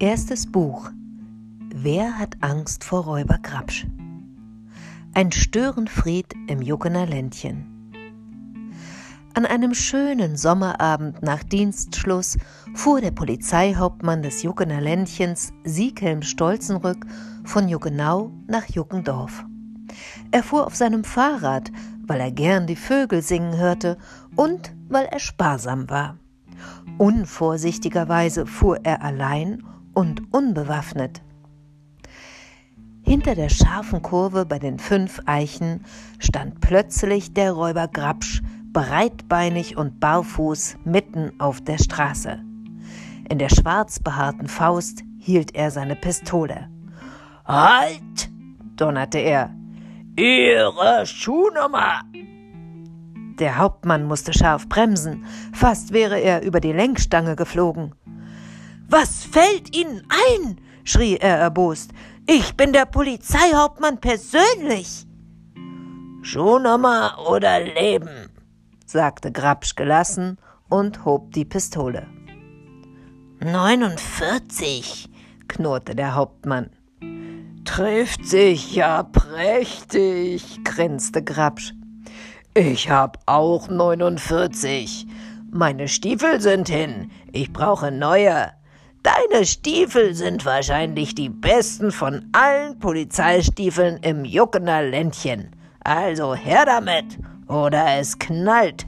Erstes Buch Wer hat Angst vor Räuber Grabsch? Ein Störenfried im Juckener Ländchen. An einem schönen Sommerabend nach Dienstschluss fuhr der Polizeihauptmann des Juckener Ländchens, Sieghelm Stolzenrück, von Juckenau nach Juckendorf. Er fuhr auf seinem Fahrrad, weil er gern die Vögel singen hörte und weil er sparsam war. Unvorsichtigerweise fuhr er allein und unbewaffnet. Hinter der scharfen Kurve bei den fünf Eichen stand plötzlich der Räuber Grabsch, breitbeinig und barfuß mitten auf der Straße. In der schwarz behaarten Faust hielt er seine Pistole. Halt! donnerte er. Ihre Schuhnummer! Der Hauptmann musste scharf bremsen, fast wäre er über die Lenkstange geflogen. Was fällt Ihnen ein? schrie er erbost. Ich bin der Polizeihauptmann persönlich. Schuhnummer oder Leben, sagte Grabsch gelassen und hob die Pistole. 49, knurrte der Hauptmann. Trifft sich ja prächtig, grinste Grabsch. Ich hab auch 49. Meine Stiefel sind hin. Ich brauche neue. Deine Stiefel sind wahrscheinlich die besten von allen Polizeistiefeln im Juckener Ländchen. Also her damit, oder es knallt.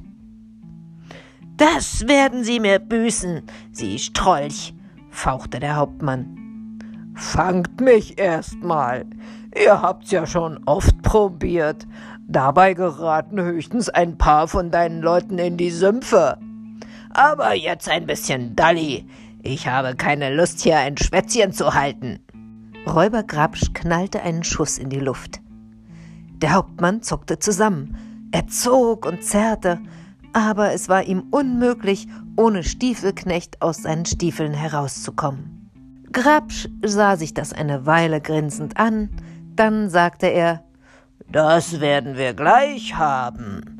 Das werden Sie mir büßen, Sie Strolch, fauchte der Hauptmann. Fangt mich erst mal. Ihr habt's ja schon oft probiert. Dabei geraten höchstens ein paar von deinen Leuten in die Sümpfe. Aber jetzt ein bisschen Dalli. Ich habe keine Lust, hier ein Schwätzchen zu halten. Räuber Grabsch knallte einen Schuss in die Luft. Der Hauptmann zuckte zusammen. Er zog und zerrte, aber es war ihm unmöglich, ohne Stiefelknecht aus seinen Stiefeln herauszukommen. Grabsch sah sich das eine Weile grinsend an, dann sagte er Das werden wir gleich haben.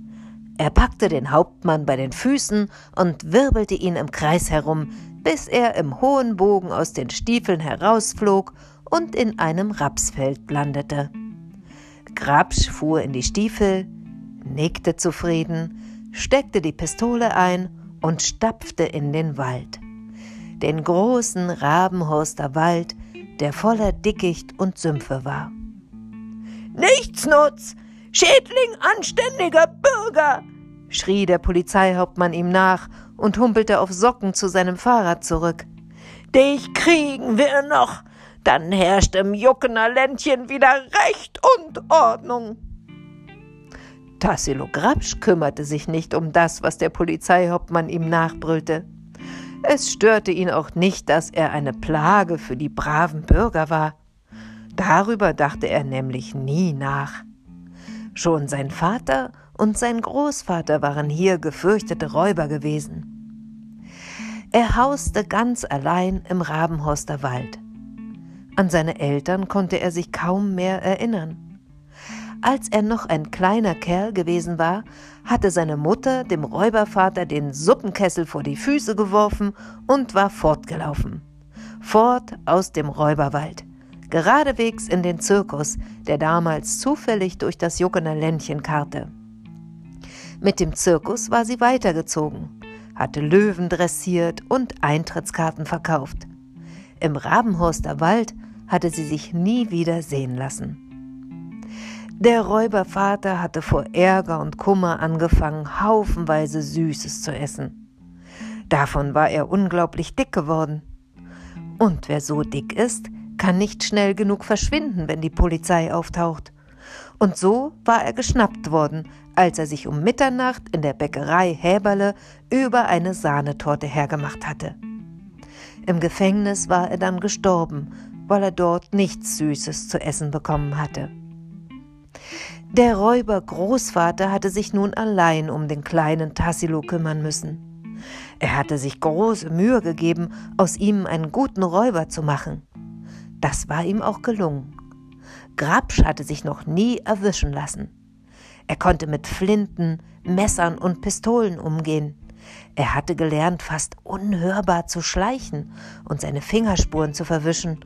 Er packte den Hauptmann bei den Füßen und wirbelte ihn im Kreis herum, bis er im hohen Bogen aus den Stiefeln herausflog und in einem Rapsfeld landete. Grabsch fuhr in die Stiefel, nickte zufrieden, steckte die Pistole ein und stapfte in den Wald den großen Rabenhorster Wald, der voller Dickicht und Sümpfe war. Nichtsnutz! Schädling anständiger Bürger! Schrie der Polizeihauptmann ihm nach und humpelte auf Socken zu seinem Fahrrad zurück. Dich kriegen wir noch, dann herrscht im Juckener Ländchen wieder Recht und Ordnung. Tassilo Grabsch kümmerte sich nicht um das, was der Polizeihauptmann ihm nachbrüllte. Es störte ihn auch nicht, dass er eine Plage für die braven Bürger war. Darüber dachte er nämlich nie nach. Schon sein Vater und sein Großvater waren hier gefürchtete Räuber gewesen. Er hauste ganz allein im Rabenhorster Wald. An seine Eltern konnte er sich kaum mehr erinnern. Als er noch ein kleiner Kerl gewesen war, hatte seine Mutter dem Räubervater den Suppenkessel vor die Füße geworfen und war fortgelaufen. Fort aus dem Räuberwald, geradewegs in den Zirkus, der damals zufällig durch das Juckener Ländchen karrte. Mit dem Zirkus war sie weitergezogen, hatte Löwen dressiert und Eintrittskarten verkauft. Im Rabenhorster Wald hatte sie sich nie wieder sehen lassen. Der Räubervater hatte vor Ärger und Kummer angefangen, haufenweise Süßes zu essen. Davon war er unglaublich dick geworden. Und wer so dick ist, kann nicht schnell genug verschwinden, wenn die Polizei auftaucht. Und so war er geschnappt worden, als er sich um Mitternacht in der Bäckerei Häberle über eine Sahnetorte hergemacht hatte. Im Gefängnis war er dann gestorben, weil er dort nichts Süßes zu essen bekommen hatte. Der Räuber Großvater hatte sich nun allein um den kleinen Tassilo kümmern müssen. Er hatte sich große Mühe gegeben, aus ihm einen guten Räuber zu machen. Das war ihm auch gelungen. Grabsch hatte sich noch nie erwischen lassen. Er konnte mit Flinten, Messern und Pistolen umgehen. Er hatte gelernt, fast unhörbar zu schleichen und seine Fingerspuren zu verwischen.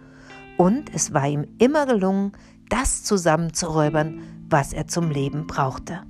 Und es war ihm immer gelungen, das zusammenzuräubern, was er zum Leben brauchte.